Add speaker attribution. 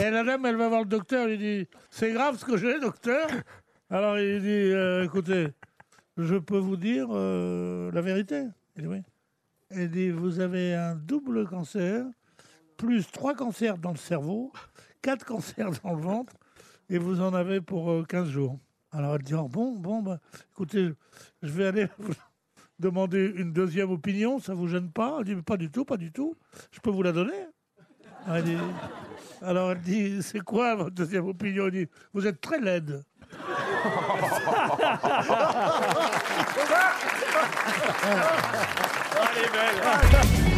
Speaker 1: Et la dame, elle va voir le docteur, il dit C'est grave ce que j'ai, docteur Alors il dit euh, Écoutez, je peux vous dire euh, la vérité Il dit Oui. Elle dit Vous avez un double cancer, plus trois cancers dans le cerveau, quatre cancers dans le ventre, et vous en avez pour euh, 15 jours. Alors elle dit Oh, Bon, bon, bah, écoutez, je vais aller demander une deuxième opinion, ça vous gêne pas? Elle dit Pas du tout, pas du tout. Je peux vous la donner? Elle dit- alors elle dit, c'est quoi votre deuxième opinion? Elle dit, vous êtes très laide.
Speaker 2: Elle est belle.